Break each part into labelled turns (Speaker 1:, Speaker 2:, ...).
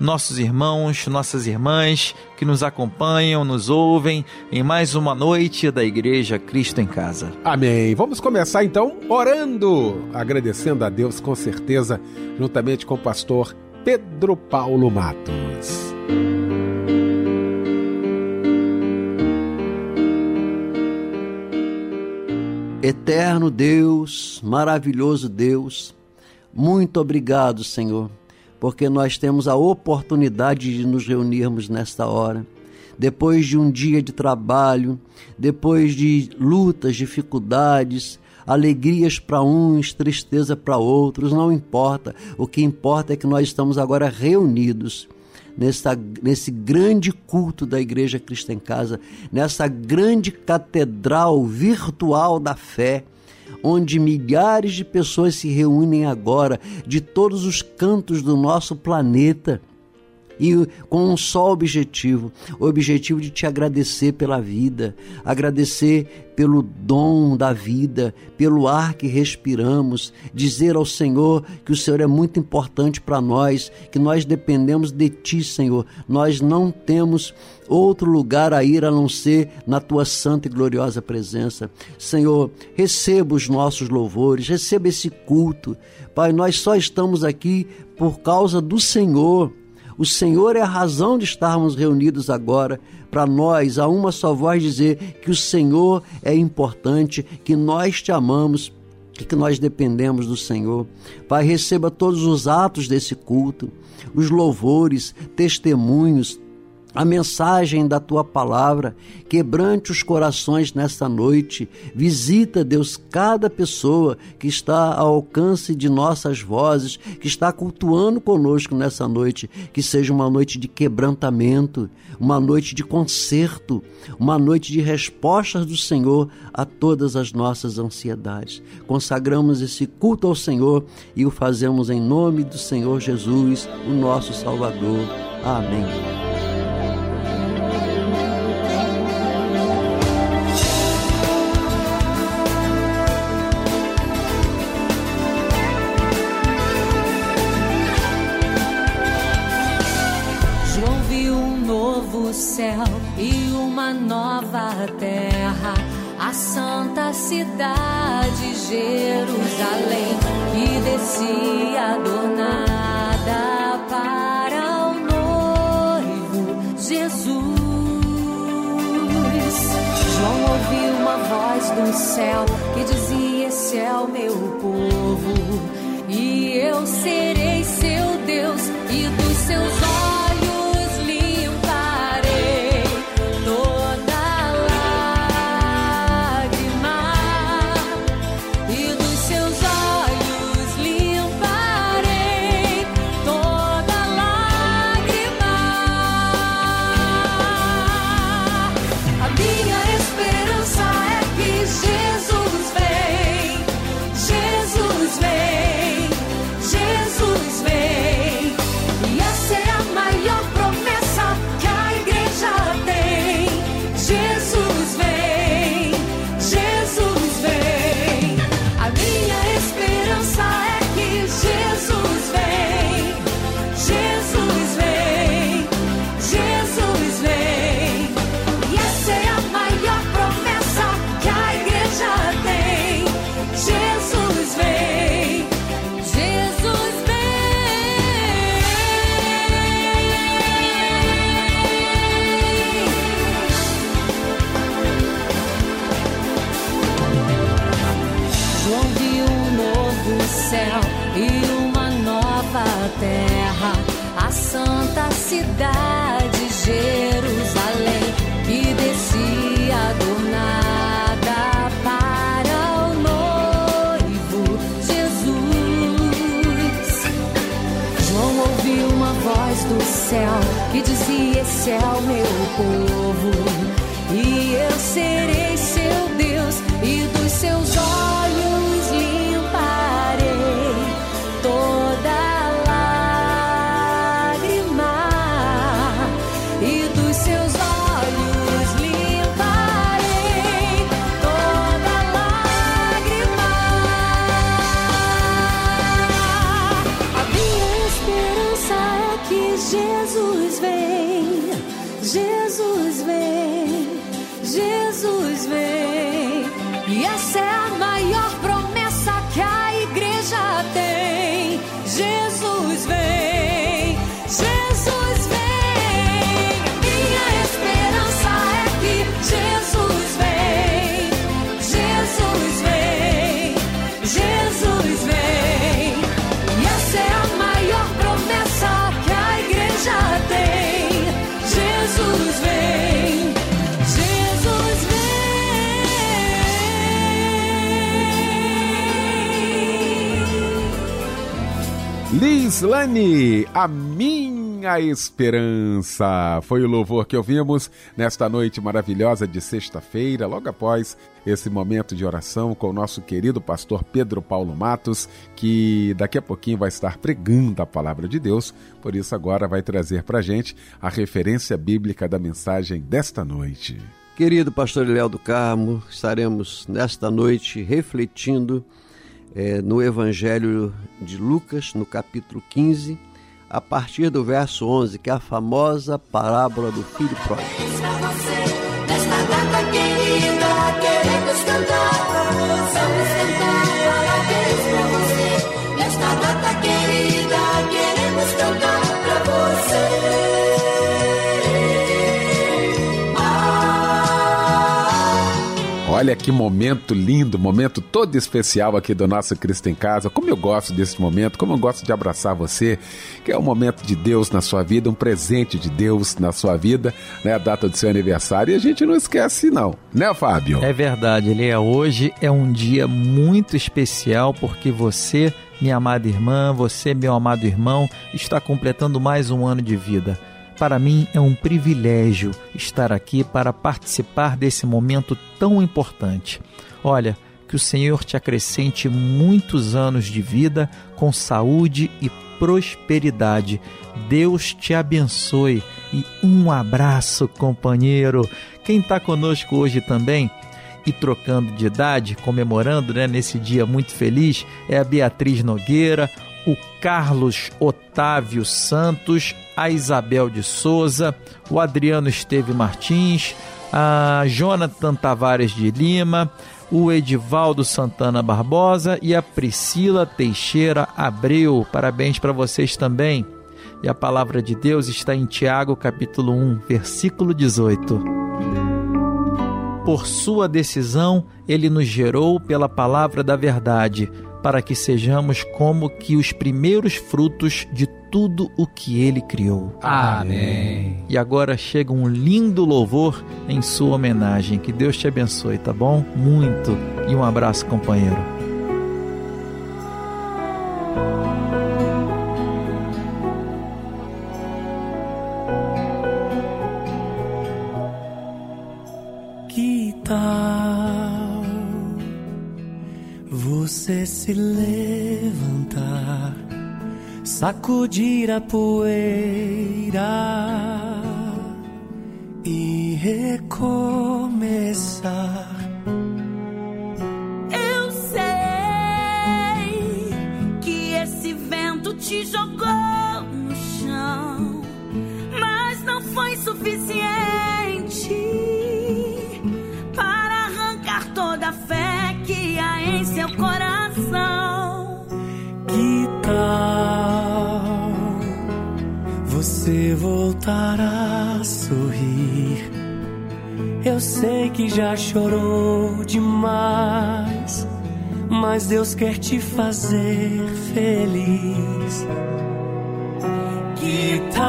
Speaker 1: nossos irmãos, nossas irmãs que nos acompanham, nos ouvem em mais uma noite da Igreja Cristo em Casa.
Speaker 2: Amém. Vamos começar então orando, agradecendo a Deus com certeza, juntamente com o pastor Pedro Paulo Matos.
Speaker 3: Eterno Deus, maravilhoso Deus, muito obrigado, Senhor porque nós temos a oportunidade de nos reunirmos nesta hora. Depois de um dia de trabalho, depois de lutas, dificuldades, alegrias para uns, tristeza para outros, não importa. O que importa é que nós estamos agora reunidos nessa, nesse grande culto da Igreja Cristo em Casa, nessa grande catedral virtual da fé onde milhares de pessoas se reúnem agora de todos os cantos do nosso planeta e com um só objetivo: o objetivo de te agradecer pela vida, agradecer pelo dom da vida, pelo ar que respiramos, dizer ao Senhor que o Senhor é muito importante para nós, que nós dependemos de Ti, Senhor. Nós não temos outro lugar a ir a não ser na Tua santa e gloriosa presença. Senhor, receba os nossos louvores, receba esse culto. Pai, nós só estamos aqui por causa do Senhor. O Senhor é a razão de estarmos reunidos agora, para nós, a uma só voz, dizer que o Senhor é importante, que nós te amamos que nós dependemos do Senhor. Pai, receba todos os atos desse culto, os louvores, testemunhos, a mensagem da tua palavra, quebrante os corações nesta noite. Visita, Deus, cada pessoa que está ao alcance de nossas vozes, que está cultuando conosco nessa noite. Que seja uma noite de quebrantamento, uma noite de conserto, uma noite de respostas do Senhor a todas as nossas ansiedades. Consagramos esse culto ao Senhor e o fazemos em nome do Senhor Jesus, o nosso Salvador. Amém.
Speaker 4: Terra, a santa cidade Jerusalém, que descia adornada para o noivo Jesus. João ouviu uma voz do céu que dizia: Esse é o meu povo, e eu serei seu Deus e dos seus olhos. Que dizia: Esse é o meu povo, e eu serei vem.
Speaker 2: Lislane, a minha esperança. Foi o louvor que ouvimos nesta noite maravilhosa de sexta-feira, logo após esse momento de oração com o nosso querido pastor Pedro Paulo Matos, que daqui a pouquinho vai estar pregando a palavra de Deus, por isso agora vai trazer para gente a referência bíblica da mensagem desta noite.
Speaker 3: Querido pastor Léo do Carmo, estaremos nesta noite refletindo eh, no Evangelho de Lucas, no capítulo 15, a partir do verso 11, que é a famosa parábola do filho pródigo.
Speaker 5: Nesta data querida, queremos cantar.
Speaker 2: Olha que momento lindo, momento todo especial aqui do nosso Cristo em Casa. Como eu gosto desse momento, como eu gosto de abraçar você, que é um momento de Deus na sua vida, um presente de Deus na sua vida, né? A data do seu aniversário. E a gente não esquece, não, né, Fábio?
Speaker 1: É verdade, Elia. Hoje é um dia muito especial porque você, minha amada irmã, você, meu amado irmão, está completando mais um ano de vida. Para mim é um privilégio estar aqui para participar desse momento tão importante. Olha, que o Senhor te acrescente muitos anos de vida com saúde e prosperidade. Deus te abençoe e um abraço, companheiro. Quem está conosco hoje também e trocando de idade, comemorando né, nesse dia muito feliz, é a Beatriz Nogueira, o Carlos Otávio Santos, a Isabel de Souza, o Adriano Esteve Martins, a Jonathan Tavares de Lima, o Edivaldo Santana Barbosa e a Priscila Teixeira Abreu. Parabéns para vocês também. E a palavra de Deus está em Tiago, capítulo 1, versículo 18. Por sua decisão, ele nos gerou pela palavra da verdade, para que sejamos como que os primeiros frutos de tudo o que ele criou.
Speaker 6: Amém.
Speaker 1: E agora chega um lindo louvor em sua homenagem. Que Deus te abençoe, tá bom? Muito. E um abraço, companheiro.
Speaker 7: Que tal você se levantar, sacudir a poeira e recomeçar?
Speaker 5: Eu sei que esse vento te jogou no chão, mas não foi suficiente
Speaker 7: você voltar a sorrir? Eu sei que já chorou demais, mas Deus quer te fazer feliz. Que tal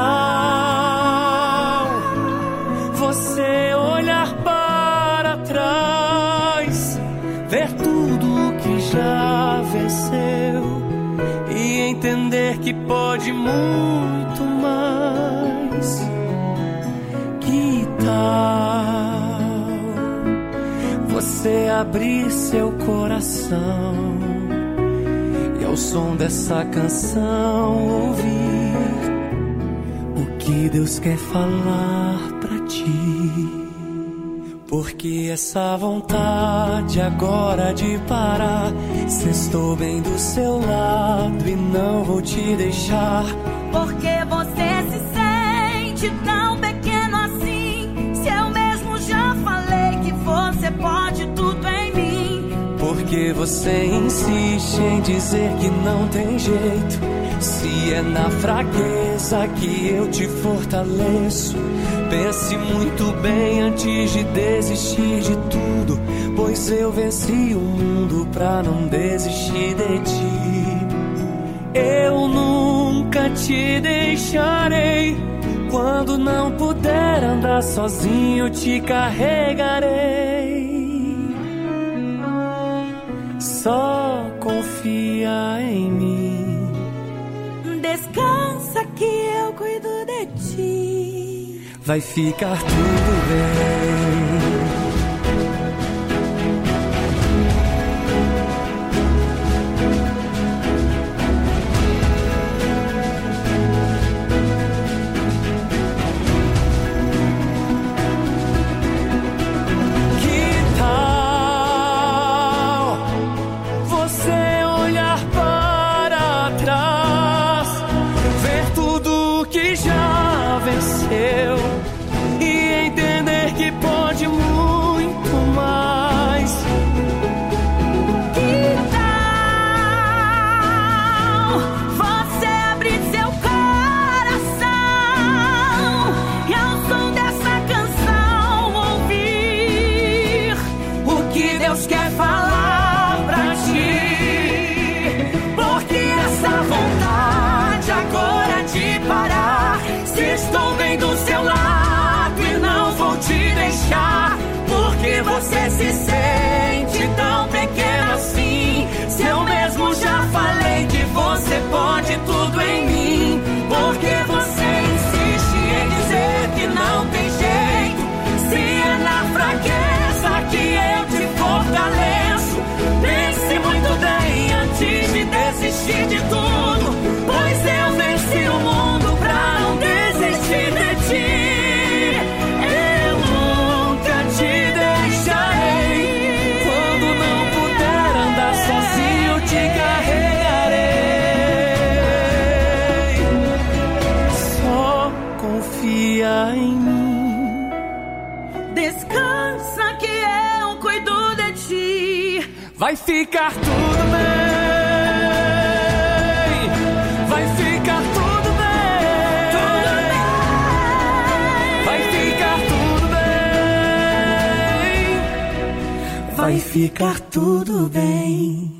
Speaker 7: você olhar para trás, ver tudo que já venceu e entender que pode muito Que tal você abrir seu coração e ao som dessa canção ouvir o que Deus quer falar pra ti? Porque essa vontade agora de parar, se estou bem do seu lado e não vou te deixar.
Speaker 5: Porque
Speaker 7: Porque você insiste em dizer que não tem jeito. Se é na fraqueza que eu te fortaleço. Pense muito bem antes de desistir de tudo. Pois eu venci o mundo pra não desistir de ti. Eu nunca te deixarei. Quando não puder andar sozinho, te carregarei. Só confia em mim.
Speaker 5: Descansa que eu cuido de ti.
Speaker 7: Vai ficar tudo bem. Você
Speaker 5: se sente tão pequeno assim. Se eu mesmo já falei que você pode tudo
Speaker 7: ficar tudo bem. Vai ficar tudo bem. Vai ficar tudo bem. Vai ficar tudo bem.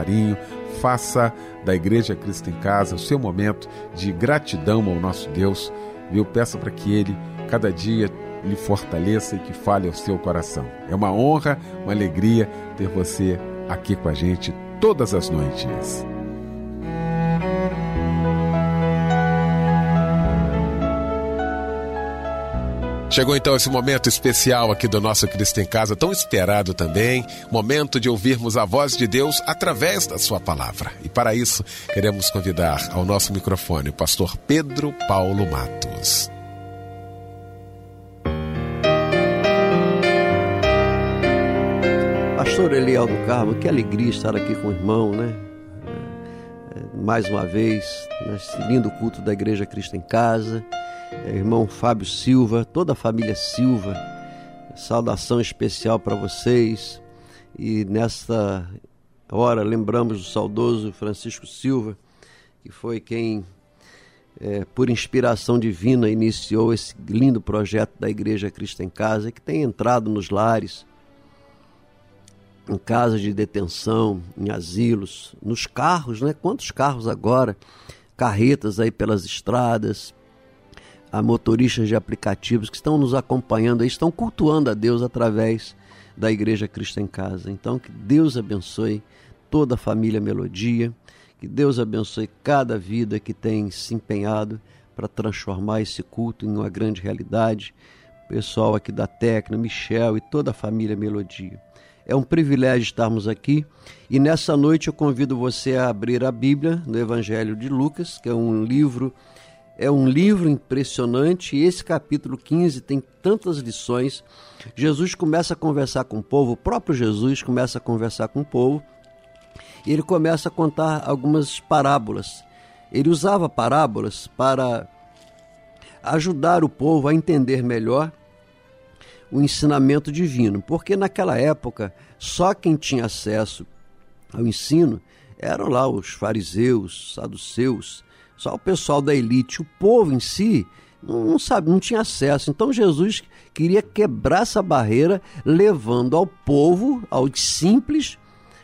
Speaker 2: Faça da Igreja Cristo em Casa o seu momento de gratidão ao nosso Deus. Viu? Peça para que Ele, cada dia, lhe fortaleça e que fale ao seu coração. É uma honra, uma alegria ter você aqui com a gente todas as noites. Chegou então esse momento especial aqui do nosso Cristo em Casa, tão esperado também, momento de ouvirmos a voz de Deus através da sua palavra. E para isso, queremos convidar ao nosso microfone o pastor Pedro Paulo Matos.
Speaker 3: Pastor Eliel do Carmo, que alegria estar aqui com o irmão, né? É, é, mais uma vez, né, nesse lindo culto da Igreja Cristo em Casa. É, irmão Fábio Silva, toda a família Silva, saudação especial para vocês. E nesta hora lembramos do saudoso Francisco Silva, que foi quem, é, por inspiração divina, iniciou esse lindo projeto da Igreja Cristo em Casa, que tem entrado nos lares em casas de detenção, em asilos, nos carros, né? Quantos carros agora? Carretas aí pelas estradas, a motoristas de aplicativos que estão nos acompanhando aí, estão cultuando a Deus através da Igreja Cristo em Casa. Então, que Deus abençoe toda a família Melodia, que Deus abençoe cada vida que tem se empenhado para transformar esse culto em uma grande realidade. Pessoal aqui da Tecna, Michel e toda a família Melodia. É um privilégio estarmos aqui e nessa noite eu convido você a abrir a Bíblia no Evangelho de Lucas, que é um livro é um livro impressionante e esse capítulo 15 tem tantas lições. Jesus começa a conversar com o povo, o próprio Jesus começa a conversar com o povo e ele começa a contar algumas parábolas. Ele usava parábolas para ajudar o povo a entender melhor o ensinamento divino, porque naquela época só quem tinha acesso ao ensino eram lá os fariseus, saduceus, só o pessoal da elite, o povo em si não, não sabe, não tinha acesso. Então Jesus queria quebrar essa barreira, levando ao povo, aos simples,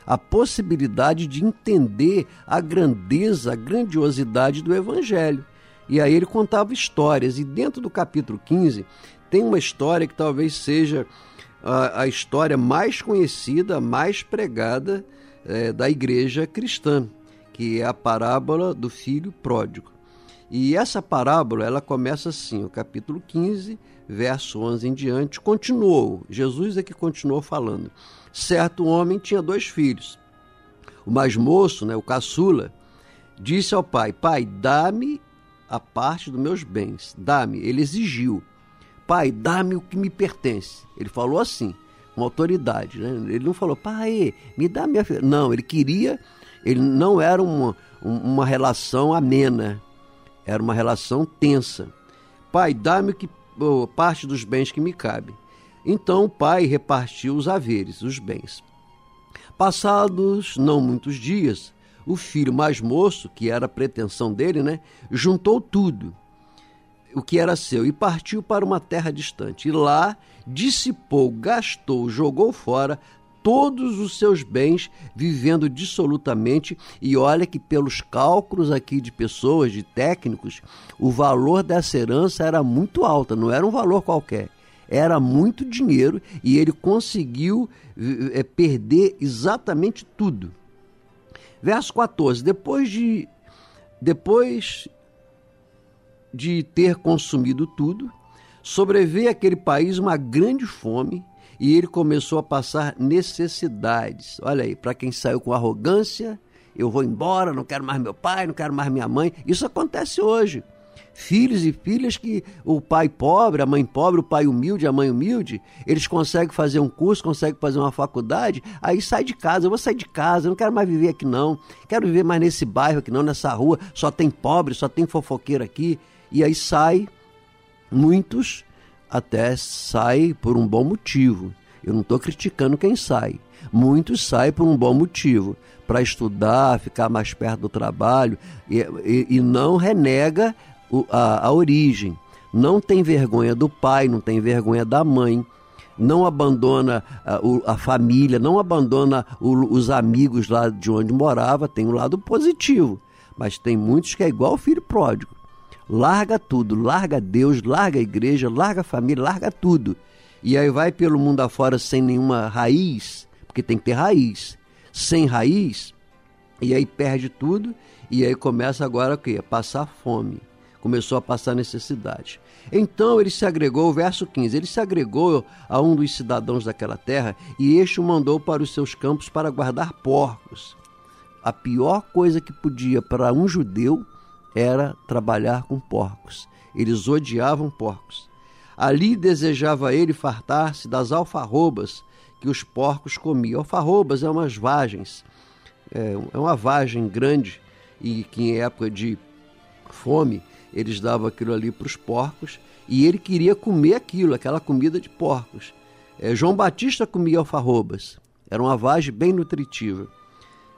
Speaker 3: a possibilidade de entender a grandeza, a grandiosidade do Evangelho. E aí ele contava histórias, e dentro do capítulo 15 tem uma história que talvez seja a, a história mais conhecida, mais pregada é, da igreja cristã, que é a parábola do filho pródigo. E essa parábola, ela começa assim, o capítulo 15, verso 11 em diante, continuou, Jesus é que continuou falando. Certo homem tinha dois filhos. O mais moço, né, o caçula, disse ao pai: Pai, dá-me a parte dos meus bens. Dá-me. Ele exigiu. Pai, dá-me o que me pertence. Ele falou assim, com autoridade. Né? Ele não falou, pai, me dá minha. Não, ele queria, ele não era uma, uma relação amena, era uma relação tensa. Pai, dá-me que parte dos bens que me cabe. Então o pai repartiu os haveres, os bens. Passados não muitos dias, o filho mais moço, que era a pretensão dele, né, juntou tudo o que era seu e partiu para uma terra distante. E lá dissipou, gastou, jogou fora todos os seus bens, vivendo dissolutamente. E olha que, pelos cálculos aqui de pessoas, de técnicos, o valor dessa herança era muito alta, não era um valor qualquer. Era muito dinheiro e ele conseguiu é, perder exatamente tudo. Verso 14: depois de. Depois de ter consumido tudo, sobreveio àquele país uma grande fome e ele começou a passar necessidades. Olha aí, para quem saiu com arrogância, eu vou embora, não quero mais meu pai, não quero mais minha mãe. Isso acontece hoje. Filhos e filhas que o pai pobre, a mãe pobre, o pai humilde, a mãe humilde, eles conseguem fazer um curso, conseguem fazer uma faculdade, aí sai de casa, eu vou sair de casa, eu não quero mais viver aqui não, quero viver mais nesse bairro aqui não, nessa rua, só tem pobre, só tem fofoqueiro aqui. E aí sai, muitos até saem por um bom motivo. Eu não estou criticando quem sai. Muitos saem por um bom motivo, para estudar, ficar mais perto do trabalho e, e, e não renega o, a, a origem. Não tem vergonha do pai, não tem vergonha da mãe, não abandona a, a família, não abandona o, os amigos lá de onde morava, tem um lado positivo. Mas tem muitos que é igual o filho pródigo larga tudo, larga Deus, larga a igreja, larga a família, larga tudo. E aí vai pelo mundo afora sem nenhuma raiz, porque tem que ter raiz. Sem raiz, e aí perde tudo, e aí começa agora o quê? A passar fome. Começou a passar necessidade. Então ele se agregou, verso 15, ele se agregou a um dos cidadãos daquela terra, e este o mandou para os seus campos para guardar porcos. A pior coisa que podia para um judeu era trabalhar com porcos. Eles odiavam porcos. Ali desejava ele fartar-se das alfarrobas que os porcos comiam. Alfarrobas é umas vagens, é, é uma vagem grande e que em época de fome eles davam aquilo ali para os porcos e ele queria comer aquilo, aquela comida de porcos. É, João Batista comia alfarrobas, era uma vagem bem nutritiva,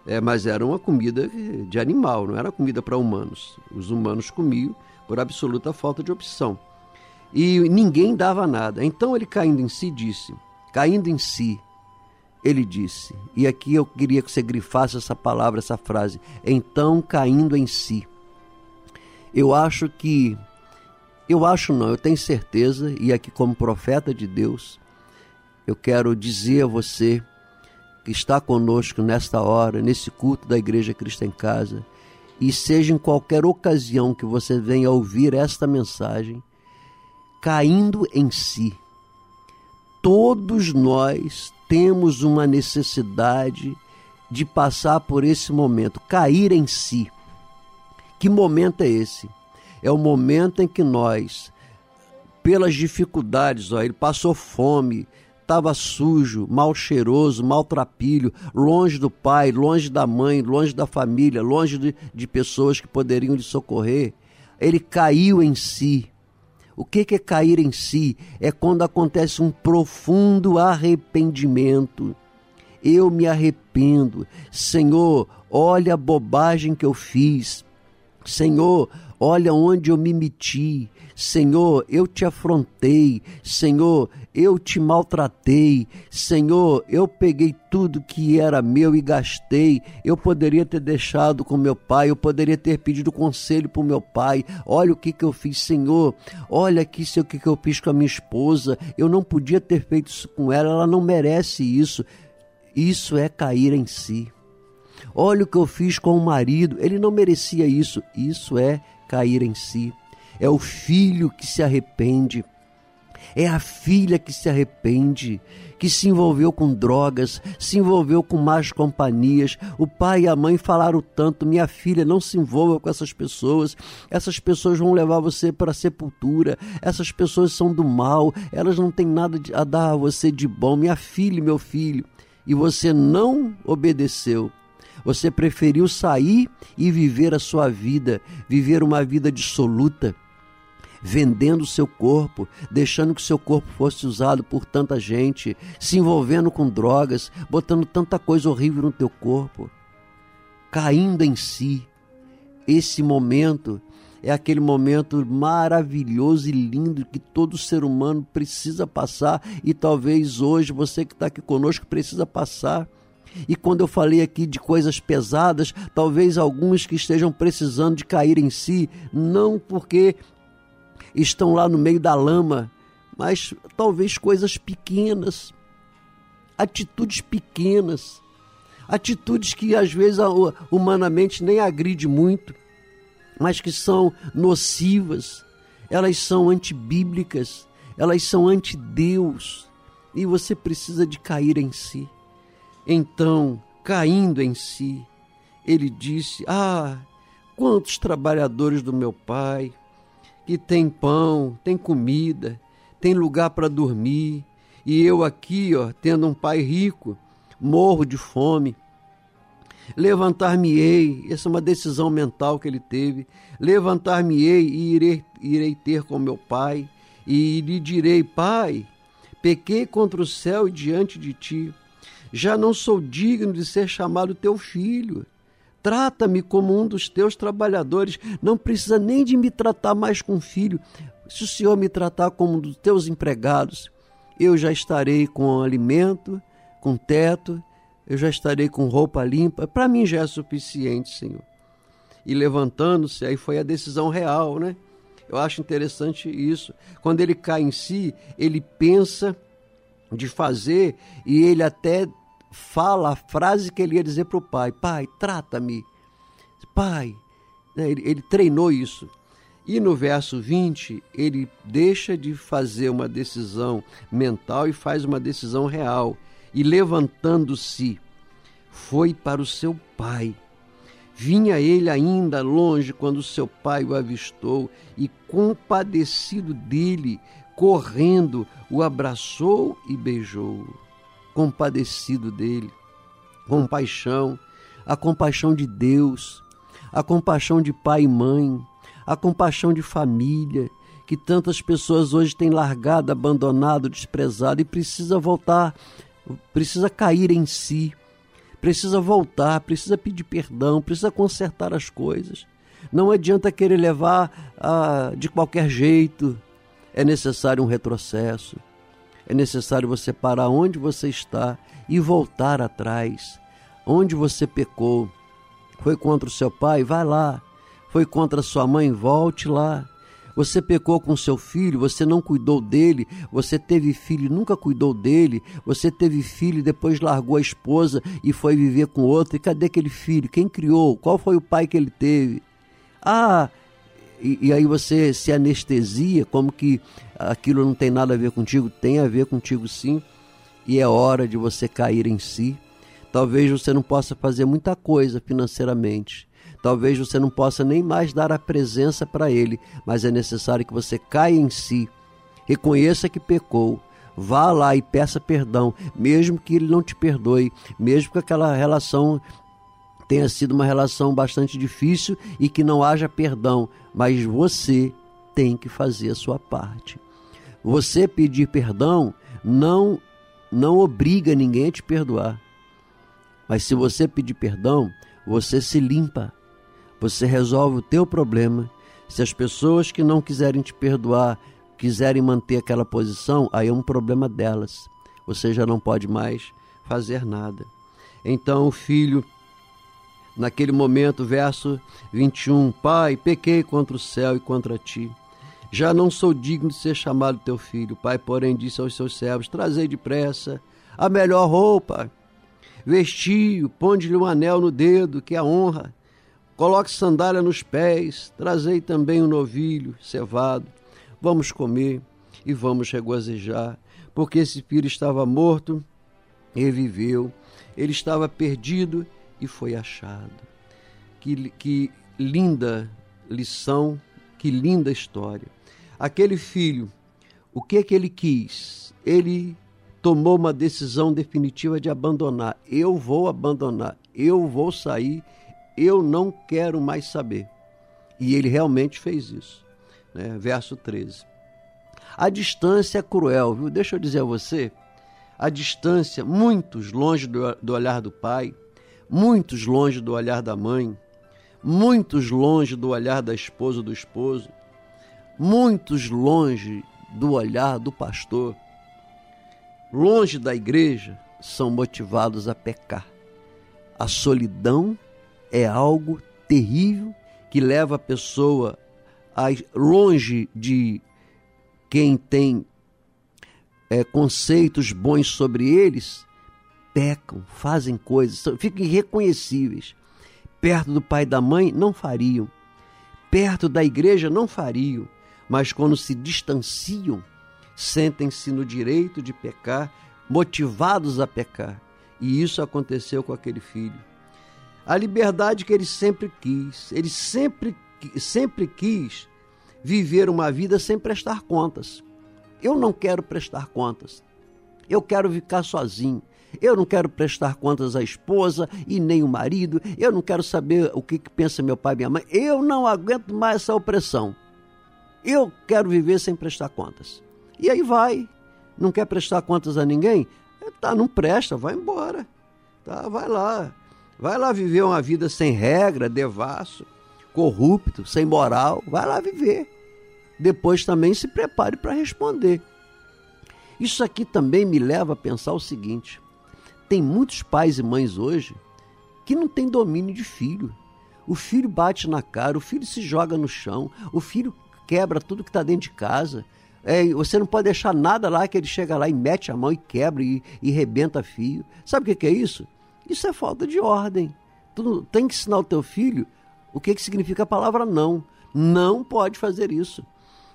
Speaker 3: é, mas era uma comida de animal, não era comida para humanos. Os humanos comiam por absoluta falta de opção. E ninguém dava nada. Então ele, caindo em si, disse: Caindo em si, ele disse, e aqui eu queria que você grifasse essa palavra, essa frase, então caindo em si. Eu acho que, eu acho não, eu tenho certeza, e aqui como profeta de Deus, eu quero dizer a você que está conosco nesta hora, nesse culto da Igreja Cristo em Casa, e seja em qualquer ocasião que você venha ouvir esta mensagem, caindo em si. Todos nós temos uma necessidade de passar por esse momento, cair em si. Que momento é esse? É o momento em que nós, pelas dificuldades, ó, ele passou fome, estava sujo, mal cheiroso, maltrapilho, longe do pai, longe da mãe, longe da família, longe de, de pessoas que poderiam lhe socorrer. Ele caiu em si. O que é cair em si? É quando acontece um profundo arrependimento. Eu me arrependo. Senhor, olha a bobagem que eu fiz. Senhor, olha onde eu me meti. Senhor, eu te afrontei. Senhor, eu te maltratei. Senhor, eu peguei tudo que era meu e gastei. Eu poderia ter deixado com meu pai, eu poderia ter pedido conselho para meu pai. Olha o que, que eu fiz, Senhor. Olha aqui o que, que eu fiz com a minha esposa. Eu não podia ter feito isso com ela, ela não merece isso. Isso é cair em si. Olha o que eu fiz com o marido, ele não merecia isso. Isso é cair em si é o filho que se arrepende, é a filha que se arrepende, que se envolveu com drogas, se envolveu com más companhias. O pai e a mãe falaram tanto: minha filha, não se envolva com essas pessoas, essas pessoas vão levar você para a sepultura, essas pessoas são do mal, elas não têm nada a dar a você de bom, minha filha, meu filho. E você não obedeceu. Você preferiu sair e viver a sua vida, viver uma vida dissoluta vendendo o seu corpo, deixando que o seu corpo fosse usado por tanta gente, se envolvendo com drogas, botando tanta coisa horrível no teu corpo, caindo em si. Esse momento é aquele momento maravilhoso e lindo que todo ser humano precisa passar e talvez hoje você que está aqui conosco precisa passar. E quando eu falei aqui de coisas pesadas, talvez alguns que estejam precisando de cair em si, não porque estão lá no meio da lama, mas talvez coisas pequenas, atitudes pequenas, atitudes que às vezes humanamente nem agride muito, mas que são nocivas, elas são antibíblicas, elas são anti-Deus, e você precisa de cair em si. Então, caindo em si, ele disse: Ah, quantos trabalhadores do meu pai, que tem pão, tem comida, tem lugar para dormir, e eu aqui, ó, tendo um pai rico, morro de fome. Levantar-me-ei, essa é uma decisão mental que ele teve. Levantar-me-ei e irei, irei ter com meu pai, e lhe direi: Pai, pequei contra o céu e diante de ti. Já não sou digno de ser chamado teu filho. Trata-me como um dos teus trabalhadores. Não precisa nem de me tratar mais com filho. Se o Senhor me tratar como um dos teus empregados, eu já estarei com alimento, com teto, eu já estarei com roupa limpa. Para mim já é suficiente, Senhor. E levantando-se, aí foi a decisão real, né? Eu acho interessante isso. Quando ele cai em si, ele pensa de fazer e ele até fala a frase que ele ia dizer para o pai: Pai, trata-me. Pai, né, ele, ele treinou isso. E no verso 20, ele deixa de fazer uma decisão mental e faz uma decisão real. E levantando-se, foi para o seu pai. Vinha ele ainda longe quando seu pai o avistou e, compadecido dele, correndo, o abraçou e beijou. Compadecido dele. Compaixão, a compaixão de Deus, a compaixão de pai e mãe, a compaixão de família, que tantas pessoas hoje têm largado, abandonado, desprezado e precisa voltar, precisa cair em si, precisa voltar, precisa pedir perdão, precisa consertar as coisas. Não adianta querer levar ah, de qualquer jeito. É necessário um retrocesso. É necessário você parar onde você está e voltar atrás. Onde você pecou. Foi contra o seu pai? Vai lá. Foi contra a sua mãe? Volte lá. Você pecou com seu filho, você não cuidou dele, você teve filho e nunca cuidou dele, você teve filho e depois largou a esposa e foi viver com outro. E cadê aquele filho? Quem criou? Qual foi o pai que ele teve? Ah, e, e, aí você se anestesia, como que aquilo não tem nada a ver contigo. Tem a ver contigo sim, e é hora de você cair em si. Talvez você não possa fazer muita coisa financeiramente. Talvez você não possa nem mais dar a presença para Ele, mas é necessário que você caia em si, reconheça que pecou, vá lá e peça perdão, mesmo que Ele não te perdoe, mesmo que aquela relação tenha sido uma relação bastante difícil e que não haja perdão, mas você tem que fazer a sua parte. Você pedir perdão não não obriga ninguém a te perdoar. Mas se você pedir perdão, você se limpa. Você resolve o teu problema. Se as pessoas que não quiserem te perdoar quiserem manter aquela posição, aí é um problema delas. Você já não pode mais fazer nada. Então o filho Naquele momento, verso 21, Pai, pequei contra o céu e contra ti. Já não sou digno de ser chamado teu filho. pai, porém, disse aos seus servos: Trazei depressa a melhor roupa, vestiu, ponde-lhe um anel no dedo, que é a honra. Coloque sandália nos pés, trazei também um novilho cevado. Vamos comer e vamos regozijar, porque esse filho estava morto e viveu, ele estava perdido e foi achado. Que, que linda lição, que linda história. Aquele filho, o que é que ele quis? Ele tomou uma decisão definitiva de abandonar. Eu vou abandonar, eu vou sair, eu não quero mais saber. E ele realmente fez isso. Né? Verso 13. A distância é cruel, viu? Deixa eu dizer a você, a distância, muitos longe do, do olhar do pai, muitos longe do olhar da mãe, muitos longe do olhar da esposa ou do esposo, muitos longe do olhar do pastor, longe da igreja, são motivados a pecar. A solidão é algo terrível que leva a pessoa a, longe de quem tem é, conceitos bons sobre eles, pecam, fazem coisas, ficam irreconhecíveis. Perto do pai e da mãe não fariam, perto da igreja não fariam, mas quando se distanciam, sentem-se no direito de pecar, motivados a pecar. E isso aconteceu com aquele filho. A liberdade que ele sempre quis, ele sempre, sempre quis viver uma vida sem prestar contas. Eu não quero prestar contas. Eu quero ficar sozinho. Eu não quero prestar contas à esposa e nem o marido. Eu não quero saber o que, que pensa meu pai e minha mãe. Eu não aguento mais essa opressão. Eu quero viver sem prestar contas. E aí vai. Não quer prestar contas a ninguém? Tá, não presta, vai embora. Tá, vai lá. Vai lá viver uma vida sem regra, devasso, corrupto, sem moral. Vai lá viver. Depois também se prepare para responder. Isso aqui também me leva a pensar o seguinte: tem muitos pais e mães hoje que não têm domínio de filho. O filho bate na cara, o filho se joga no chão, o filho quebra tudo que está dentro de casa. É, você não pode deixar nada lá que ele chega lá e mete a mão e quebra e, e rebenta fio. Sabe o que, que é isso? Isso é falta de ordem. Tu tem que ensinar o teu filho o que, que significa a palavra não. Não pode fazer isso.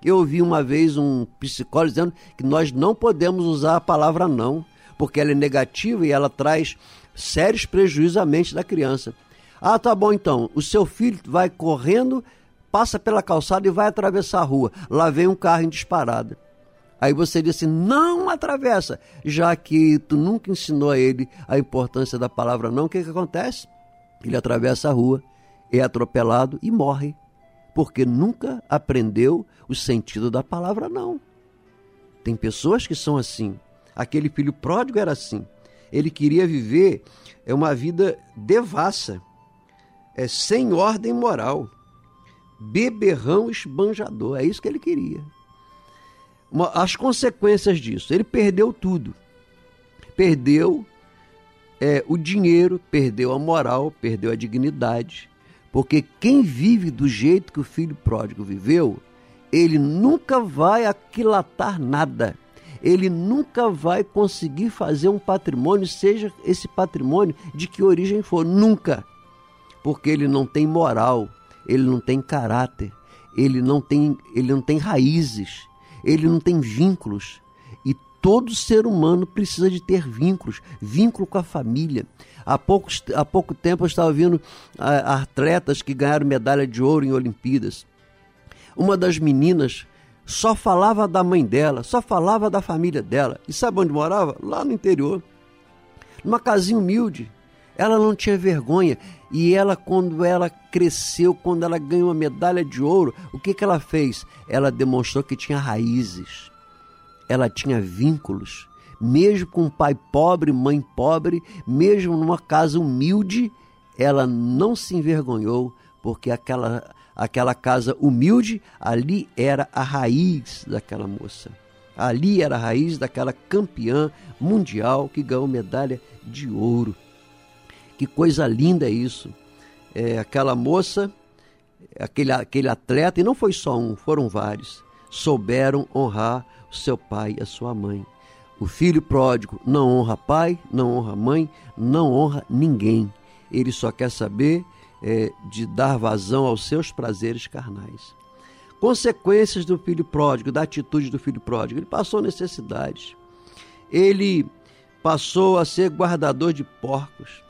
Speaker 3: Eu ouvi uma vez um psicólogo dizendo que nós não podemos usar a palavra não porque ela é negativa e ela traz sérios prejuízos à mente da criança. Ah, tá bom então. O seu filho vai correndo, passa pela calçada e vai atravessar a rua. Lá vem um carro em disparada. Aí você diz assim: não atravessa, já que tu nunca ensinou a ele a importância da palavra não, o que, que acontece? Ele atravessa a rua, é atropelado e morre, porque nunca aprendeu o sentido da palavra não. Tem pessoas que são assim. Aquele filho pródigo era assim. Ele queria viver uma vida devassa, é, sem ordem moral, beberrão esbanjador. É isso que ele queria. As consequências disso, ele perdeu tudo. Perdeu é, o dinheiro, perdeu a moral, perdeu a dignidade. Porque quem vive do jeito que o filho pródigo viveu, ele nunca vai aquilatar nada. Ele nunca vai conseguir fazer um patrimônio, seja esse patrimônio de que origem for, nunca. Porque ele não tem moral, ele não tem caráter, ele não tem, ele não tem raízes, ele não tem vínculos. E todo ser humano precisa de ter vínculos, vínculo com a família. Há, poucos, há pouco tempo eu estava vendo ah, atletas que ganharam medalha de ouro em Olimpíadas. Uma das meninas só falava da mãe dela, só falava da família dela. E sabe onde morava? Lá no interior. Numa casinha humilde. Ela não tinha vergonha. E ela, quando ela cresceu, quando ela ganhou uma medalha de ouro, o que, que ela fez? Ela demonstrou que tinha raízes. Ela tinha vínculos. Mesmo com pai pobre, mãe pobre, mesmo numa casa humilde, ela não se envergonhou, porque aquela aquela casa humilde, ali era a raiz daquela moça. Ali era a raiz daquela campeã mundial que ganhou medalha de ouro. Que coisa linda é isso. É, aquela moça, aquele, aquele atleta, e não foi só um, foram vários, souberam honrar o seu pai e a sua mãe. O filho pródigo não honra pai, não honra mãe, não honra ninguém. Ele só quer saber é, de dar vazão aos seus prazeres carnais. Consequências do filho pródigo, da atitude do filho pródigo. Ele passou necessidades. Ele passou a ser guardador de porcos,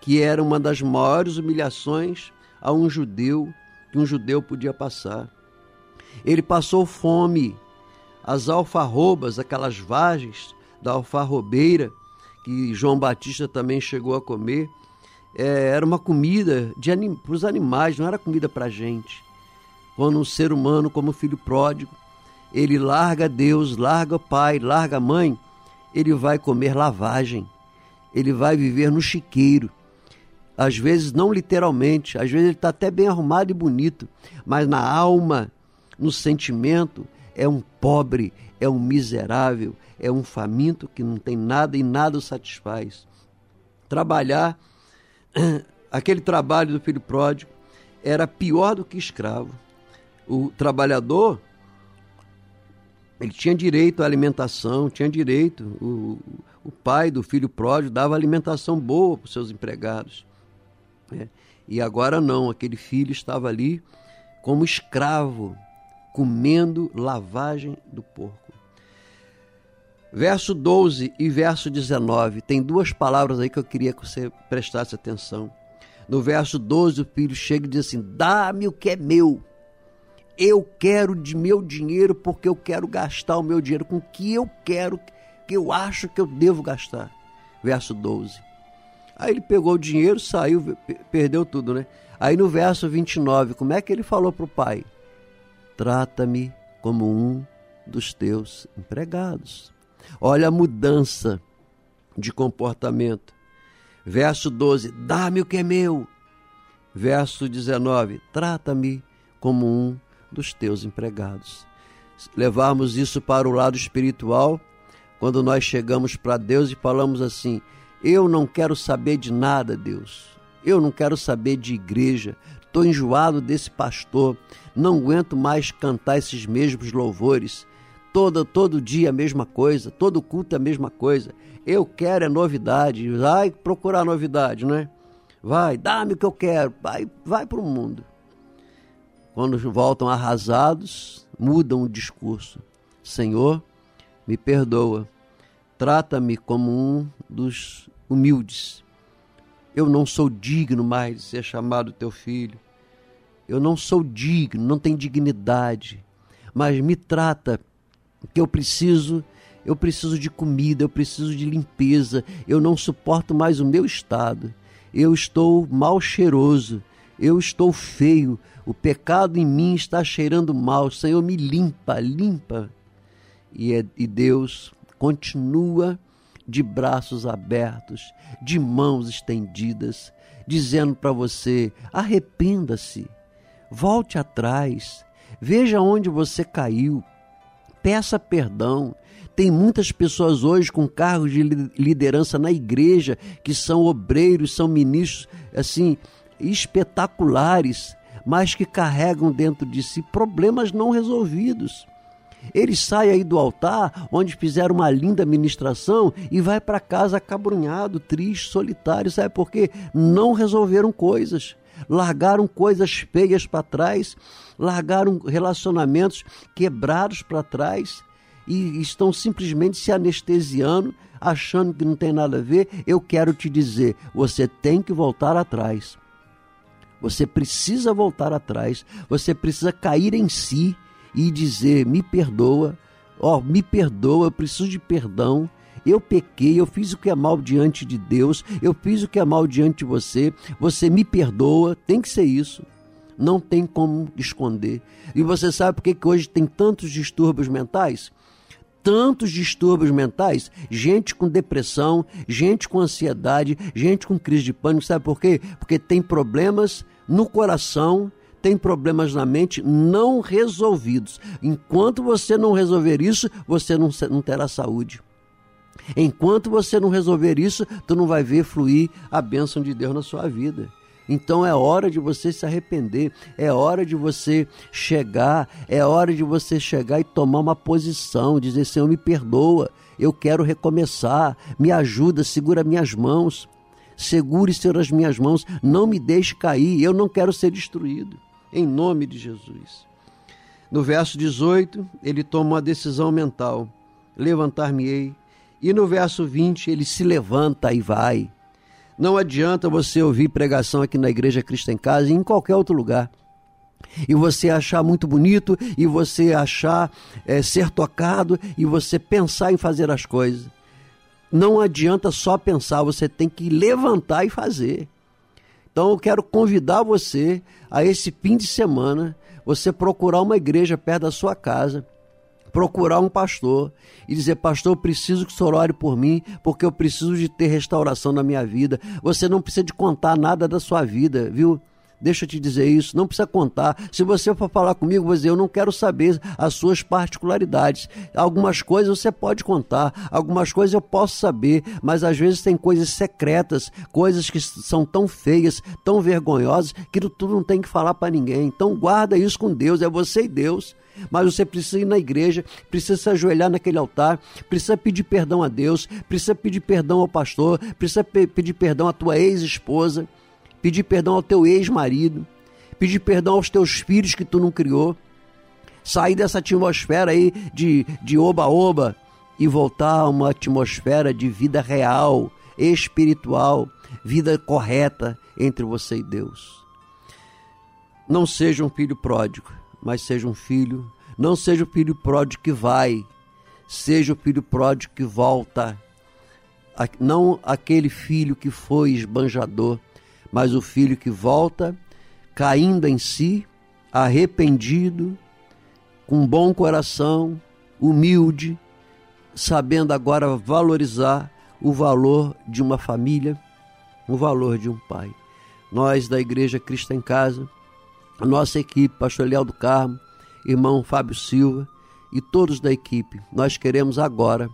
Speaker 3: que era uma das maiores humilhações a um judeu que um judeu podia passar. Ele passou fome, as alfarrobas, aquelas vagens da alfarrobeira que João Batista também chegou a comer, é, era uma comida anim, para os animais, não era comida para a gente. Quando um ser humano, como filho pródigo, ele larga Deus, larga pai, larga mãe, ele vai comer lavagem, ele vai viver no chiqueiro. Às vezes, não literalmente, às vezes ele está até bem arrumado e bonito, mas na alma, no sentimento, é um pobre, é um miserável, é um faminto que não tem nada e nada o satisfaz. Trabalhar aquele trabalho do filho pródigo era pior do que escravo. O trabalhador ele tinha direito à alimentação, tinha direito. O, o pai do filho pródigo dava alimentação boa para os seus empregados. Né? E agora não, aquele filho estava ali como escravo, comendo lavagem do porco. Verso 12 e verso 19, tem duas palavras aí que eu queria que você prestasse atenção. No verso 12, o filho chega e diz assim: Dá-me o que é meu. Eu quero de meu dinheiro porque eu quero gastar o meu dinheiro com o que eu quero, que eu acho que eu devo gastar. Verso 12. Aí ele pegou o dinheiro, saiu, perdeu tudo, né? Aí no verso 29, como é que ele falou para o pai? Trata-me como um dos teus empregados. Olha a mudança de comportamento. Verso 12: Dá-me o que é meu. Verso 19: Trata-me como um dos teus empregados. Levarmos isso para o lado espiritual, quando nós chegamos para Deus e falamos assim: Eu não quero saber de nada, Deus. Eu não quero saber de igreja. Estou enjoado desse pastor. Não aguento mais cantar esses mesmos louvores todo, todo dia a mesma coisa, todo culto é a mesma coisa. Eu quero é novidade. Vai procurar novidade, não é? Vai, dá-me o que eu quero. Vai, vai para o mundo. Quando voltam arrasados, mudam o discurso. Senhor, me perdoa. Trata-me como um dos humildes. Eu não sou digno mais de ser chamado teu filho. Eu não sou digno, não tenho dignidade. Mas me trata que eu preciso, eu preciso de comida, eu preciso de limpeza, eu não suporto mais o meu estado. Eu estou mal cheiroso, eu estou feio, o pecado em mim está cheirando mal. Senhor, me limpa, limpa. E, é, e Deus continua de braços abertos, de mãos estendidas, dizendo para você: arrependa-se, volte atrás, veja onde você caiu, peça perdão. Tem muitas pessoas hoje com cargos de liderança na igreja que são obreiros, são ministros assim espetaculares, mas que carregam dentro de si problemas não resolvidos. Ele sai aí do altar, onde fizeram uma linda ministração, e vai para casa acabrunhado, triste, solitário. Sabe por quê? Não resolveram coisas. Largaram coisas feias para trás, largaram relacionamentos quebrados para trás e estão simplesmente se anestesiando, achando que não tem nada a ver. Eu quero te dizer: você tem que voltar atrás. Você precisa voltar atrás, você precisa cair em si e dizer: me perdoa, ó, oh, me perdoa, eu preciso de perdão. Eu pequei, eu fiz o que é mal diante de Deus, eu fiz o que é mal diante de você, você me perdoa, tem que ser isso. Não tem como esconder. E você sabe por que hoje tem tantos distúrbios mentais? tantos distúrbios mentais, gente com depressão, gente com ansiedade, gente com crise de pânico, sabe por quê? Porque tem problemas no coração tem problemas na mente não resolvidos. Enquanto você não resolver isso, você não, não terá saúde. Enquanto você não resolver isso, tu não vai ver fluir a bênção de Deus na sua vida. Então é hora de você se arrepender, é hora de você chegar, é hora de você chegar e tomar uma posição, dizer: Senhor, me perdoa, eu quero recomeçar, me ajuda, segura minhas mãos, segure, Senhor, as minhas mãos, não me deixe cair, eu não quero ser destruído em nome de Jesus. No verso 18, ele toma uma decisão mental: levantar-me-ei. E no verso 20, ele se levanta e vai. Não adianta você ouvir pregação aqui na Igreja Cristo em Casa e em qualquer outro lugar. E você achar muito bonito, e você achar é, ser tocado, e você pensar em fazer as coisas. Não adianta só pensar, você tem que levantar e fazer. Então eu quero convidar você a esse fim de semana, você procurar uma igreja perto da sua casa, procurar um pastor e dizer: Pastor, eu preciso que o senhor ore por mim, porque eu preciso de ter restauração na minha vida. Você não precisa de contar nada da sua vida, viu? Deixa eu te dizer isso, não precisa contar. Se você for falar comigo, você eu não quero saber as suas particularidades. Algumas coisas você pode contar, algumas coisas eu posso saber, mas às vezes tem coisas secretas, coisas que são tão feias, tão vergonhosas, que tu não tem que falar para ninguém. Então guarda isso com Deus, é você e Deus. Mas você precisa ir na igreja, precisa se ajoelhar naquele altar, precisa pedir perdão a Deus, precisa pedir perdão ao pastor, precisa pe pedir perdão à tua ex-esposa pedir perdão ao teu ex-marido, pedir perdão aos teus filhos que tu não criou, sair dessa atmosfera aí de, oba-oba e voltar a uma atmosfera de vida real, espiritual, vida correta entre você e Deus. Não seja um filho pródigo, mas seja um filho, não seja o filho pródigo que vai, seja o filho pródigo que volta, não aquele filho que foi esbanjador, mas o filho que volta, caindo em si, arrependido, com bom coração, humilde, sabendo agora valorizar o valor de uma família, o valor de um pai. Nós da Igreja Cristo em Casa, a nossa equipe, Pastor Leal do Carmo, irmão Fábio Silva e todos da equipe, nós queremos agora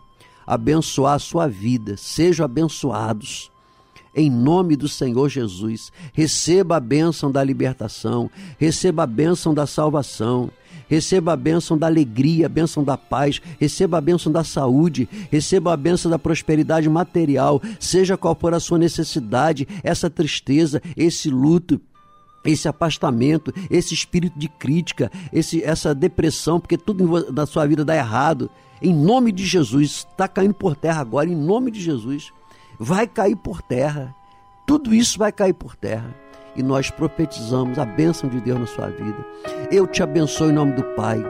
Speaker 3: abençoar a sua vida. Sejam abençoados em nome do Senhor Jesus. Receba a bênção da libertação, receba a bênção da salvação, receba a bênção da alegria, a bênção da paz, receba a bênção da saúde, receba a bênção da prosperidade material, seja qual for a sua necessidade, essa tristeza, esse luto, esse afastamento, esse espírito de crítica, esse, essa depressão, porque tudo na sua vida dá errado. Em nome de Jesus, está caindo por terra agora, em nome de Jesus vai cair por terra. Tudo isso vai cair por terra. E nós profetizamos a bênção de Deus na sua vida. Eu te abençoo em nome do Pai.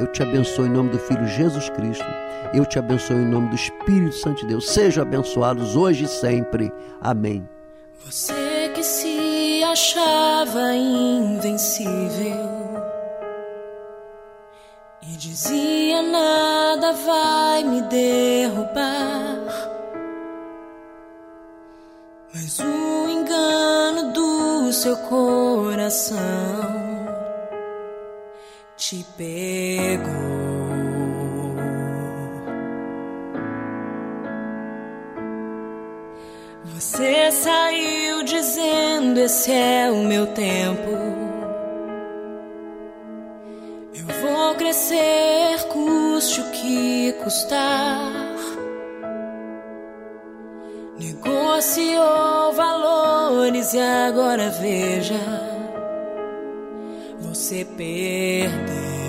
Speaker 3: Eu te abençoo em nome do Filho Jesus Cristo. Eu te abençoo em nome do Espírito Santo de Deus. Sejam abençoados hoje e sempre. Amém.
Speaker 4: Você que se achava invencível e dizia nada vai me derrubar. Mas o engano do seu coração te pegou. Você saiu dizendo: Esse é o meu tempo. Eu vou crescer, custe o que custar. Negociou valores e agora veja, você perdeu.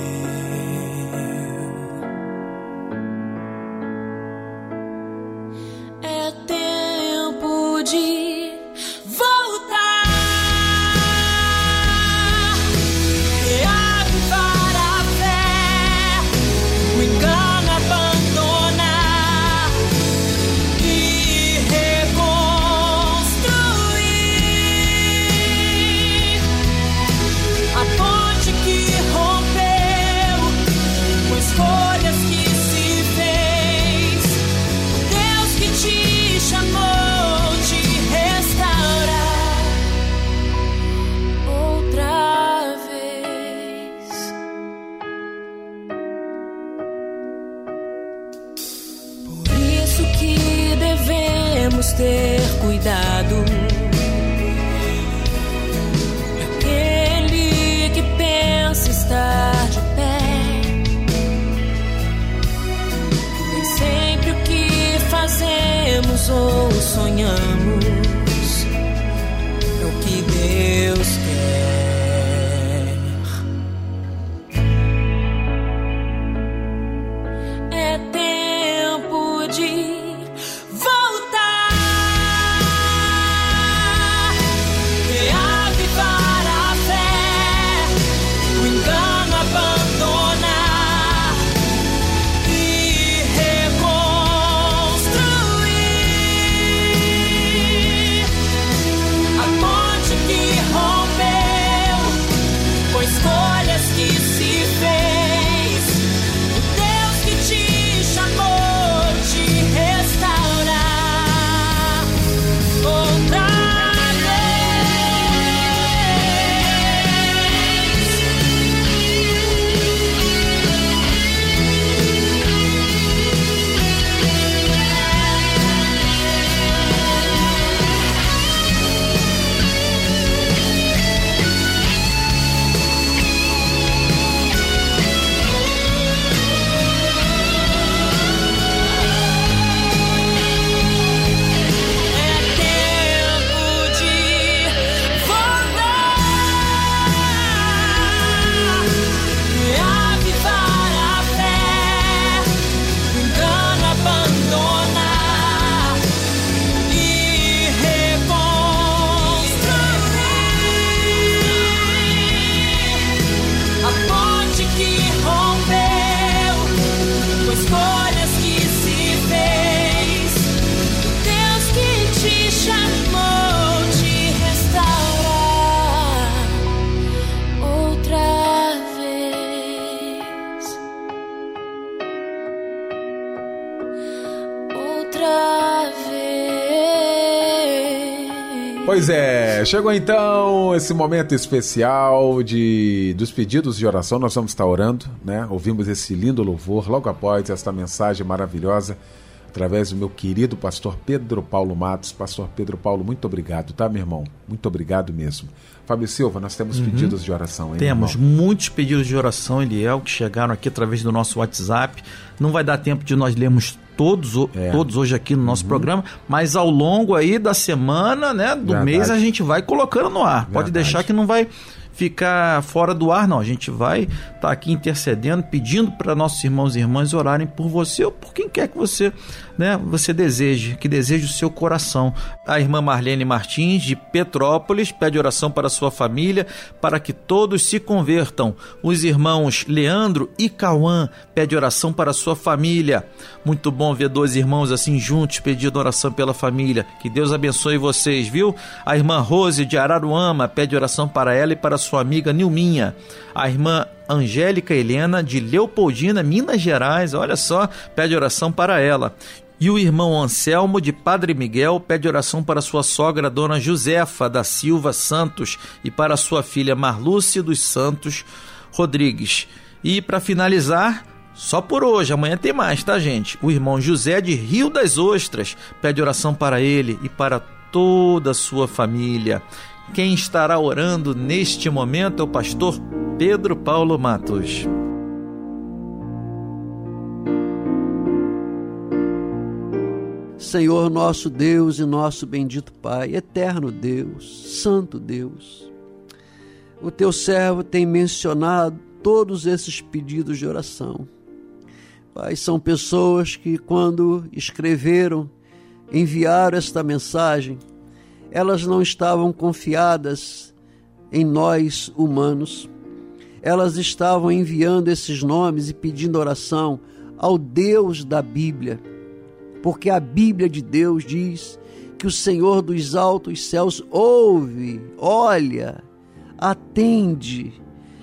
Speaker 2: Chegou então esse momento especial de dos pedidos de oração. Nós vamos estar orando, né? Ouvimos esse lindo louvor logo após esta mensagem maravilhosa através do meu querido pastor Pedro Paulo Matos. Pastor Pedro Paulo, muito obrigado, tá, meu irmão? Muito obrigado mesmo. Fábio Silva, nós temos pedidos de oração, hein,
Speaker 1: Temos
Speaker 2: irmão?
Speaker 1: muitos pedidos de oração, Eliel, que chegaram aqui através do nosso WhatsApp. Não vai dar tempo de nós lermos todos,
Speaker 2: É.
Speaker 1: todos hoje aqui no nosso programa, mas ao longo aí da semana, né, do
Speaker 2: Verdade.
Speaker 1: mês, a gente vai colocando no ar. Pode
Speaker 2: Verdade.
Speaker 1: deixar que não vai ficar fora do ar, não. A gente vai estar tá aqui intercedendo, pedindo para nossos irmãos e irmãs orarem por você ou por quem quer que você, né, você deseje, que deseje o seu coração. A irmã Marlene Martins de Petrópolis pede oração para sua família, para que todos se convertam. Os irmãos Leandro e Cauã pede oração para sua família. Muito bom ver dois irmãos assim juntos pedindo oração pela família. Que Deus abençoe vocês, viu? A irmã Rose de Araruama pede oração para ela e para sua amiga Nilminha. A irmã Angélica Helena de Leopoldina, Minas Gerais, olha só, pede oração para ela. E o irmão Anselmo de Padre Miguel pede oração para sua sogra, Dona Josefa da Silva Santos, e para sua filha Marlúcia dos Santos Rodrigues. E para finalizar, só por hoje, amanhã tem mais, tá, gente? O irmão José de Rio das Ostras pede oração para ele e para toda a sua família. Quem estará orando neste momento é o pastor Pedro Paulo Matos.
Speaker 3: Senhor nosso Deus e nosso bendito Pai, eterno Deus, santo Deus, o teu servo tem mencionado todos esses pedidos de oração. Pai, são pessoas que, quando escreveram, enviaram esta mensagem, elas não estavam confiadas em nós humanos, elas estavam enviando esses nomes e pedindo oração ao Deus da Bíblia porque a Bíblia de Deus diz que o Senhor dos altos céus ouve, olha, atende,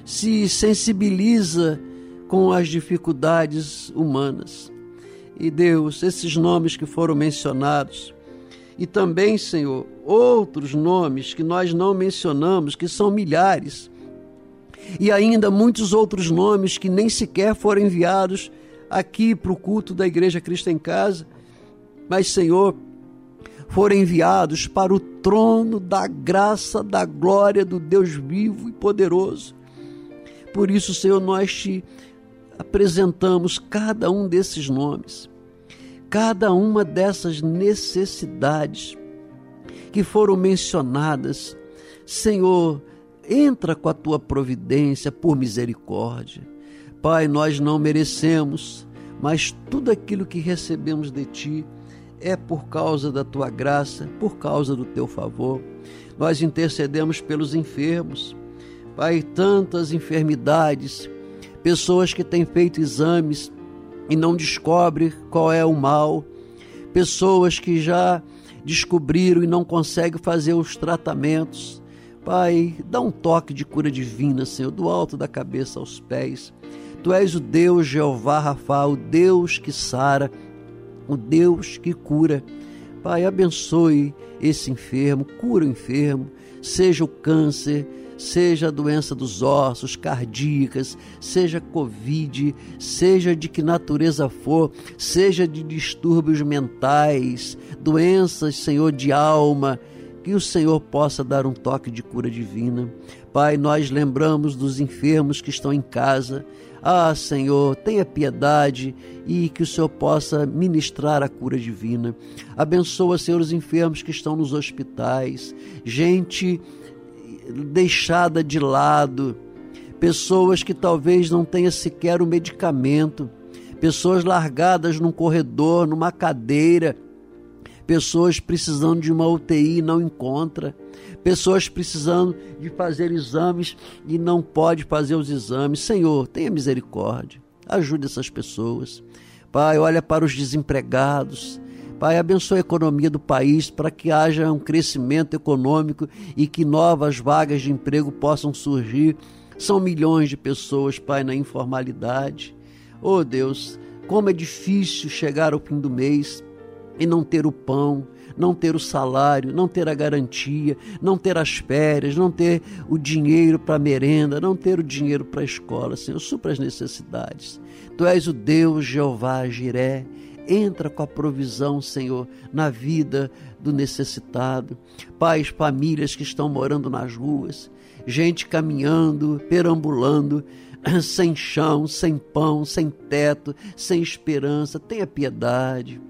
Speaker 3: se sensibiliza com as dificuldades humanas. E Deus, esses nomes que foram mencionados, e também, Senhor, outros nomes que nós não mencionamos, que são milhares, e ainda muitos outros nomes que nem sequer foram enviados aqui para o culto da Igreja Cristo em Casa, mas, Senhor, foram enviados para o trono da graça, da glória do Deus vivo e poderoso. Por isso, Senhor, nós te apresentamos cada um desses nomes, cada uma dessas necessidades que foram mencionadas. Senhor, entra com a tua providência por misericórdia. Pai, nós não merecemos, mas tudo aquilo que recebemos de ti é por causa da tua graça, por causa do teu favor. Nós intercedemos pelos enfermos, Pai, tantas enfermidades, pessoas que têm feito exames e não descobrem qual é o mal, pessoas que já descobriram e não conseguem fazer os tratamentos. Pai, dá um toque de cura divina, Senhor, do alto da cabeça aos pés. Tu és o Deus Jeová Rafa, o Deus que sara o Deus que cura. Pai, abençoe esse enfermo, cura o enfermo, seja o câncer, seja a doença dos ossos, cardíacas, seja Covid, seja de que natureza for, seja de distúrbios mentais, doenças, Senhor, de alma, que o Senhor possa dar um toque de cura divina. Pai, nós lembramos dos enfermos que estão em casa, ah, Senhor, tenha piedade e que o Senhor possa ministrar a cura divina. Abençoa, Senhor, os enfermos que estão nos hospitais, gente deixada de lado, pessoas que talvez não tenha sequer o medicamento, pessoas largadas num corredor, numa cadeira, pessoas precisando de uma UTI e não encontra pessoas precisando de fazer exames e não pode fazer os exames. Senhor, tenha misericórdia, ajude essas pessoas. Pai, olha para os desempregados. Pai, abençoe a economia do país para que haja um crescimento econômico e que novas vagas de emprego possam surgir. São milhões de pessoas, Pai, na informalidade. Oh Deus, como é difícil chegar ao fim do mês e não ter o pão, não ter o salário, não ter a garantia, não ter as férias, não ter o dinheiro para a merenda, não ter o dinheiro para a escola. Senhor, supra as necessidades. Tu és o Deus Jeová Jiré. Entra com a provisão, Senhor, na vida do necessitado. Pais, famílias que estão morando nas ruas, gente caminhando, perambulando, sem chão, sem pão, sem teto, sem esperança. Tenha piedade.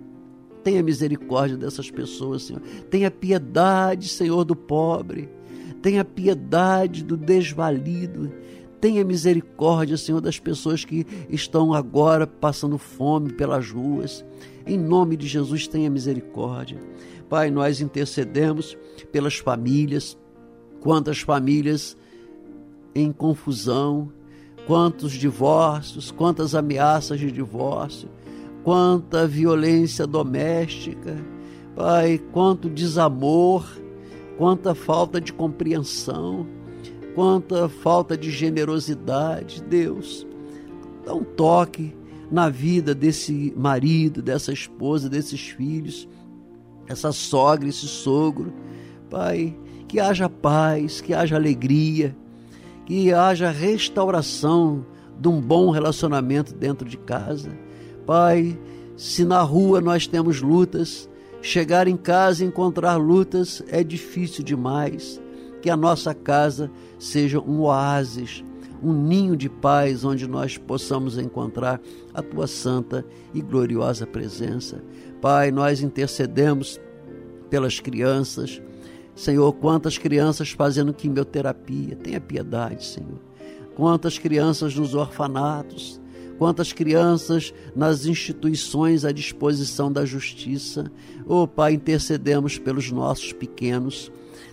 Speaker 3: Tenha misericórdia dessas pessoas, Senhor. Tenha piedade, Senhor, do pobre. tenha piedade do desvalido, tenha misericórdia, Senhor, das pessoas que estão agora passando fome pelas ruas. Em nome de Jesus, tenha misericórdia. Pai, nós intercedemos pelas famílias, quantas famílias em confusão, quantos divórcios, quantas ameaças de divórcio, quanta violência doméstica, Pai, quanto desamor, quanta falta de compreensão, quanta falta de generosidade, Deus. Dá um toque na vida desse marido, dessa esposa, desses filhos, essa sogra, esse sogro. Pai, que haja paz, que haja alegria, que haja restauração de um bom relacionamento dentro de casa. Pai, se na rua nós temos lutas, chegar em casa e encontrar lutas é difícil demais. Que a nossa casa seja um oásis, um ninho de paz onde nós possamos encontrar a tua santa e gloriosa presença. Pai, nós intercedemos pelas crianças. Senhor, quantas crianças fazendo quimioterapia, tenha piedade, Senhor. Quantas crianças nos orfanatos, quantas crianças nas instituições à disposição da justiça. Oh, Pai, intercedemos pelos nossos pequenos,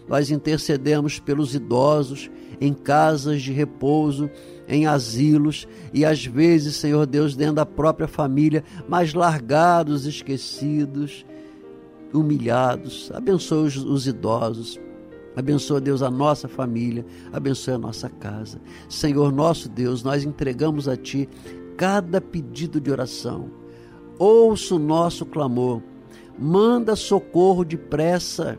Speaker 3: nós intercedemos pelos idosos em casas de repouso, em asilos e às vezes, Senhor Deus, dentro da própria família, mas largados, esquecidos, humilhados. Abençoa os, os idosos. Abençoa, Deus, a nossa família, abençoa a nossa casa. Senhor nosso Deus, nós entregamos a Ti cada pedido de oração. Ouça o nosso clamor, manda socorro depressa.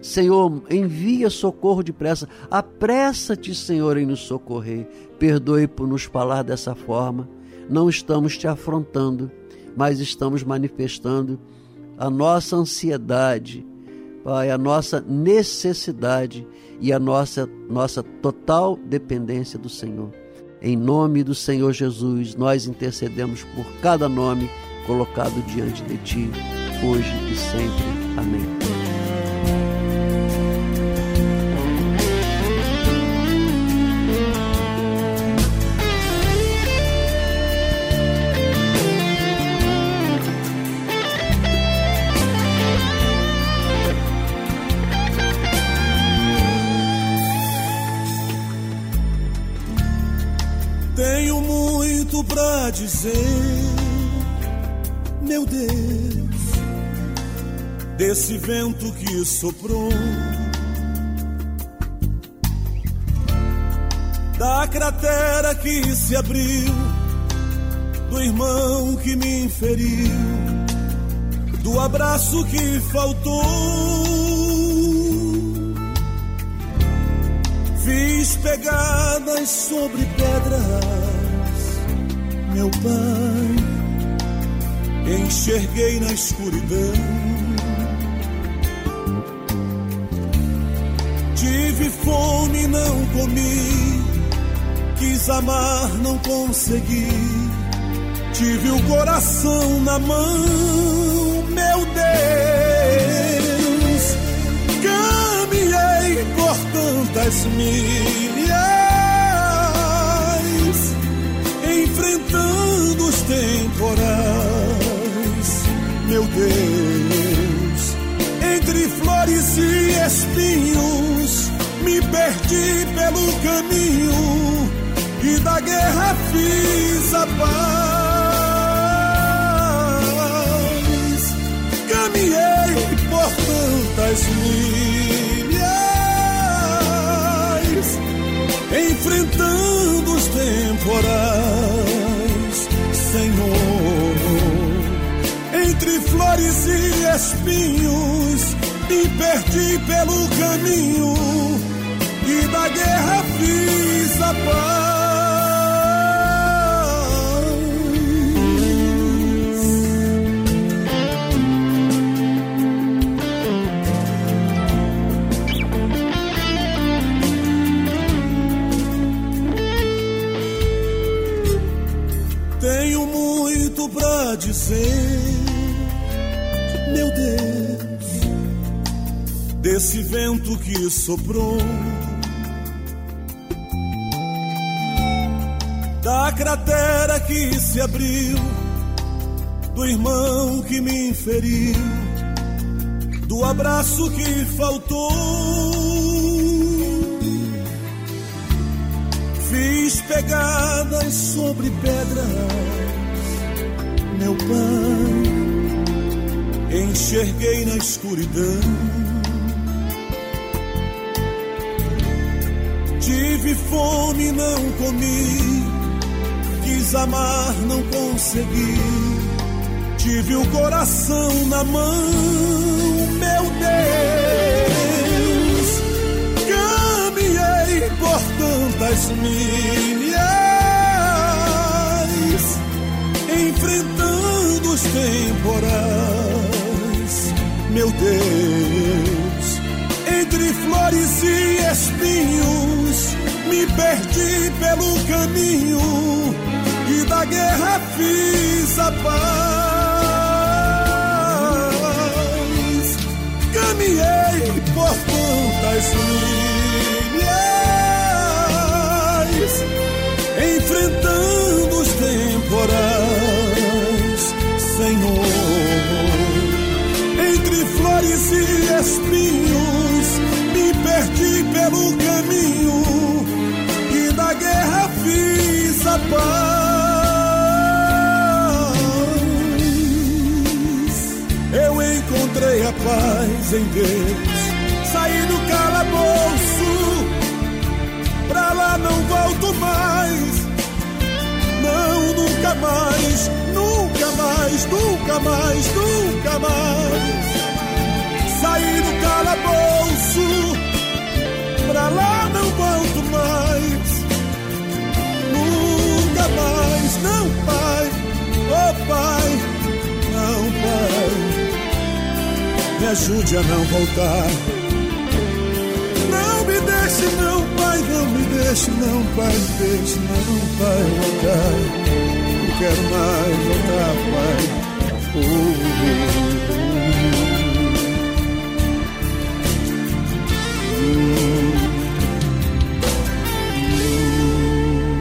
Speaker 3: Senhor, envia socorro depressa. Apressa-te, Senhor, em nos socorrer. Perdoe por nos falar dessa forma. Não estamos te afrontando, mas estamos manifestando a nossa ansiedade, Pai, a nossa necessidade e a nossa, nossa total dependência do Senhor. Em nome do Senhor Jesus, nós intercedemos por cada nome colocado diante de Ti, hoje e sempre. Amém.
Speaker 6: Dizer, meu Deus, desse vento que soprou, da cratera que se abriu, do irmão que me inferiu, do abraço que faltou. Fiz pegadas sobre pedras, meu pai. Enxerguei na escuridão. Tive fome, não comi. Quis amar, não consegui. Tive o coração na mão, meu Deus. Caminhei por tantas milhas, enfrentando os temporais, meu Deus. Entre flores e espinhos, me perdi pelo caminho e da guerra fiz a paz. Caminhei por tantas milhas, enfrentando os temporais, Entre flores e espinhos, me perdi pelo caminho e da guerra fiz a paz. Tenho muito pra dizer, desse vento que soprou. Da cratera que se abriu, do irmão que me inferiu, do abraço que faltou. Fiz pegadas sobre pedras, meu pai enxerguei na escuridão. Tive fome, não comi, quis amar, não consegui. Tive o coração na mão, meu Deus. Caminhei por tantas milhas, enfrentando os temporais meu Deus. Entre flores e espinhos, me perdi pelo caminho e da guerra fiz a paz. Caminhei por tantas milhas, enfrentando os temporais, Senhor flores e espinhos, me perdi pelo caminho paz. Eu encontrei a paz em Deus, saí do calabouço, pra lá não volto mais. Não, nunca mais, nunca mais, nunca mais, nunca mais. Saí do calabouço, pra lá não volto ajude a não voltar. Não me deixe, não, pai, não me deixe, não, pai, me deixe, não, pai, voltar. Não quero mais voltar, pai. Oh, oh.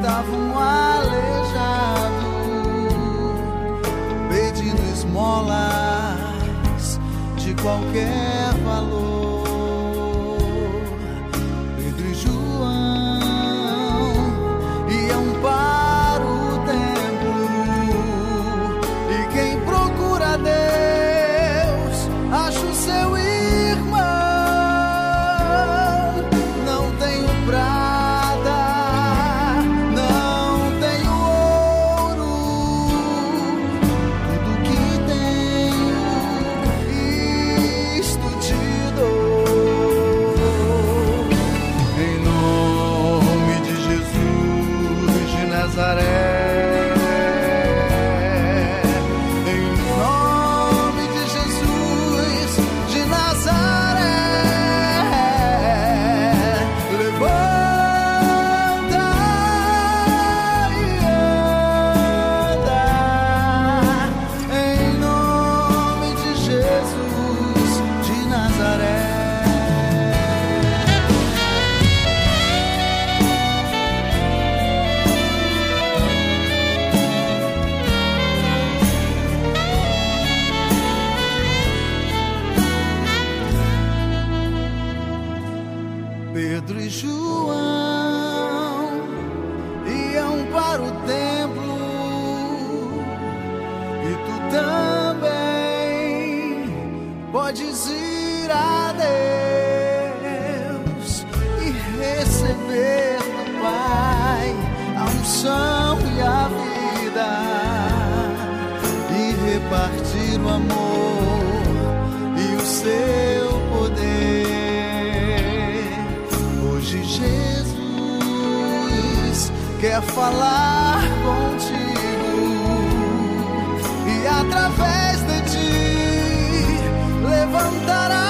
Speaker 8: estavam aleijados, pedindo esmolas de qualquer valor. Hoje Jesus quer falar contigo e através de ti levantará.